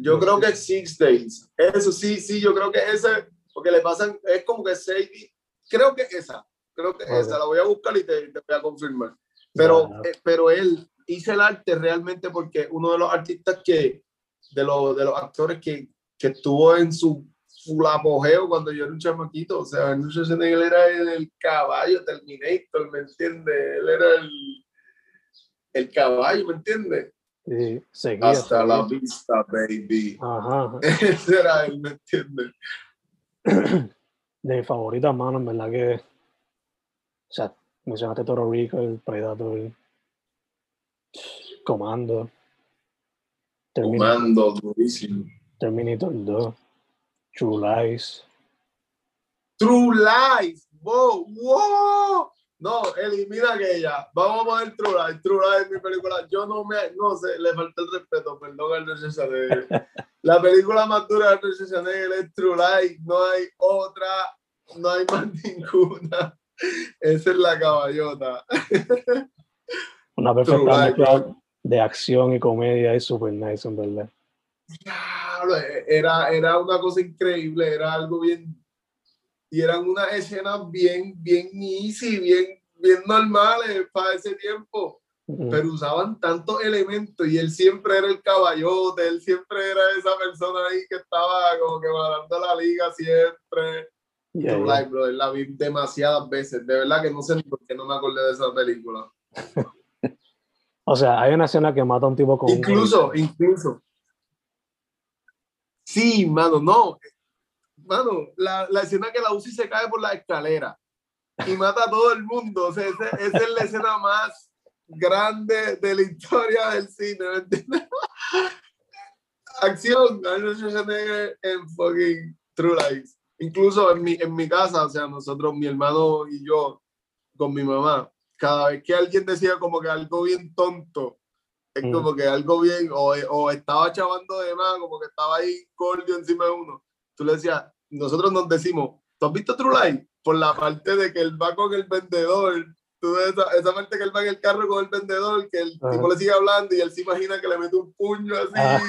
Yo creo que Six Days. Eso sí, sí, yo creo que ese, porque le pasan, es como que seis, creo que esa, creo que esa, la voy a buscar y te, te voy a confirmar. Pero, eh, pero él hizo el arte realmente porque uno de los artistas que, de los, de los actores que, que estuvo en su full apogeo cuando yo era un chamaquito, o sea, Arnold Schwarzenegger era el, el caballo Terminator, ¿me entiendes? Él era el, el caballo, ¿me entiendes? Sí, seguía. Hasta la seguía. vista, baby. Ajá. ajá. Ese era él, ¿me entiendes? De mis favoritas, mano, en verdad que. O sea, mencionaste Toro Rico, el Predator, Comando, Terminator, Comando, durísimo. Terminator 2, True Lies. True Lies, wow, wow. No, elimina aquella. Vamos a poner True Lies. True Lies es mi película. Yo no me, no sé, le falta el respeto, perdón al Schwarzenegger. La película más dura de Arnold Schwarzenegger es True Lies. No hay otra, no hay más ninguna. Esa es la caballota. Una perfecta mezcla de acción y comedia y super nice, en verdad. Diablo, Era, era una cosa increíble, era algo bien. Y eran unas escenas bien, bien easy, bien, bien normales para ese tiempo. Pero usaban tantos elementos y él siempre era el caballote, él siempre era esa persona ahí que estaba como que mandando la liga siempre. yeah, True yeah. Brother, la vi demasiadas veces. De verdad que no sé ni por qué no me acordé de esa película. O sea, hay una escena que mata a un tipo con un Incluso, rifle. incluso. Sí, mano, no. Mano, la, la escena que la UCI se cae por la escalera y mata a todo el mundo. O sea, esa es la escena más grande de la historia del cine, ¿me entiendes? Acción, Arnold Schwarzenegger en fucking True Lies. Incluso en mi, en mi casa, o sea, nosotros, mi hermano y yo, con mi mamá, cada vez que alguien decía como que algo bien tonto, es Mm. como que algo bien, o, o estaba chavando de más, como que estaba ahí cordio encima de uno, tú le decías, nosotros nos decimos, ¿tú has visto True Lies? Por la parte de que él va con el vendedor, tú ves esa, esa parte que él va en el carro con el vendedor, que el Ajá. tipo le sigue hablando y él se imagina que le mete un puño así. Ah,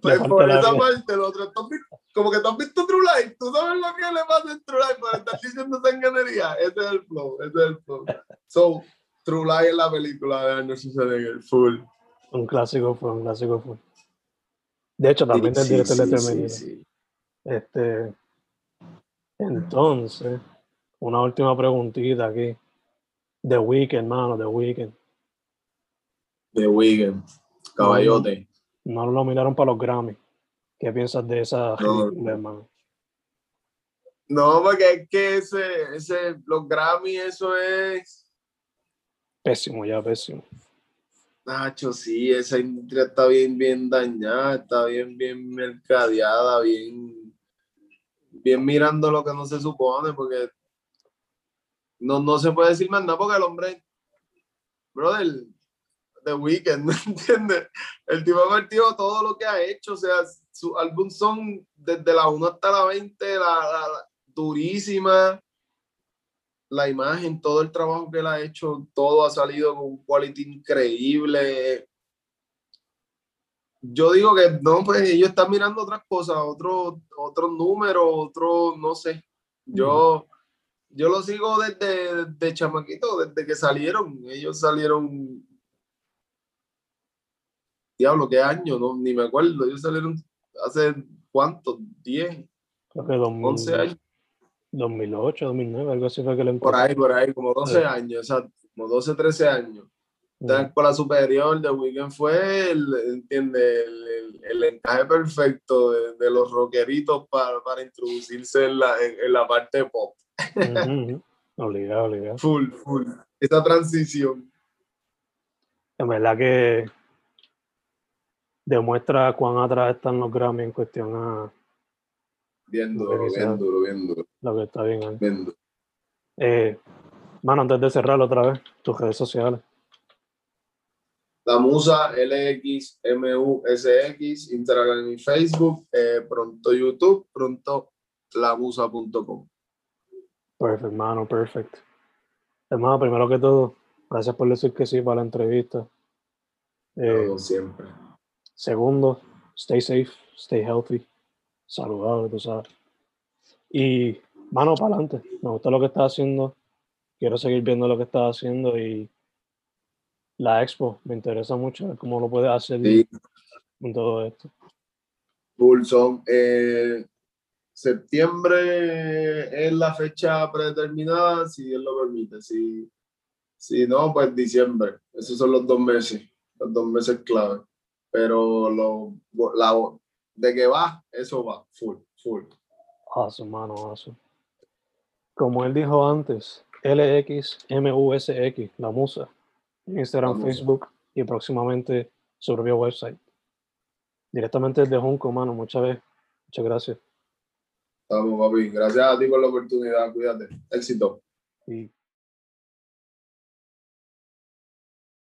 pues por esa vida. parte, el otro, ¿tú has visto- como que tú has visto True Lies, tú sabes lo que le pasa en True Lies por estar diciendo sanganería. Ese es el flow, ese es el flow. So, True Lies es la película de Arnold Schwarzenegger, full. Un clásico fue, un clásico fue. De hecho, también Sí, del director sí, de sí. Este, entonces, una última preguntita aquí. The Weeknd, mano, The Weeknd. The Weeknd, caballote. No lo miraron para los Grammy. ¿Qué piensas de esa No. hermano? No, porque es que ese, ese, los Grammy, eso es. Pésimo, ya, pésimo. Nacho, sí, esa industria está bien, bien dañada, está bien, bien mercadeada, bien, bien mirando lo que no se supone, porque no, no se puede decir más nada, porque el hombre, brother, The Weeknd, ¿me entiendes? El tipo ha partido todo lo que ha hecho, o sea, sus álbum son desde la 1 hasta la 20, la, la- la- durísima, la imagen, todo el trabajo que él ha hecho, todo ha salido con un quality increíble. Yo digo que no, pues ellos están mirando otras cosas, otros otros números, otros, no sé. Yo, yo lo sigo desde, desde chamaquito, desde que salieron. Ellos salieron. Diablo, qué año, no, ni me acuerdo. Ellos salieron hace cuántos, 10, Creo que 2000, 11 años. 2008, 2009, algo así fue que le Por ahí, por ahí, como 12 Sí. años, exacto, como 12, 13 años. Está en escuela superior, The Weeknd fue el, entiende, el, el- el encaje perfecto de, de los rockeritos para, para introducirse en la, en, en la parte pop. Obligado, obligado. Full, full. Esa transición. En verdad que demuestra cuán atrás están los Grammy en cuestión a Bien duro, bien duro, bien duro, lo que está bien ahí. bien duro. Eh, mano, antes de cerrar otra vez, tus redes sociales. La Musa, LXMUSX, Instagram y Facebook, eh, pronto YouTube, pronto lamusa.com. Perfecto, hermano, perfecto. Hermano, primero que todo, gracias por decir que sí para la entrevista. Eh, Como siempre. segundo, stay safe, stay healthy, saludable, tú sabes. Y mano para adelante. Me gusta lo que estás haciendo. Quiero seguir viendo lo que estás haciendo y la expo me interesa mucho cómo lo puedes hacer Sí, con todo esto. Son. eh, septiembre es la fecha predeterminada, si Dios lo permite. Si, si no, pues diciembre. Esos son los dos meses, los dos meses clave. Pero lo, la, de que va, eso va, full, full. Awesome, mano, awesome. Como él dijo antes, LXMUSX, la musa, Instagram. Facebook y próximamente su propio website. Directamente desde Junco, mano, muchas veces. Muchas gracias. Estamos, papi. Gracias a ti por la oportunidad. Cuídate. Éxito. Y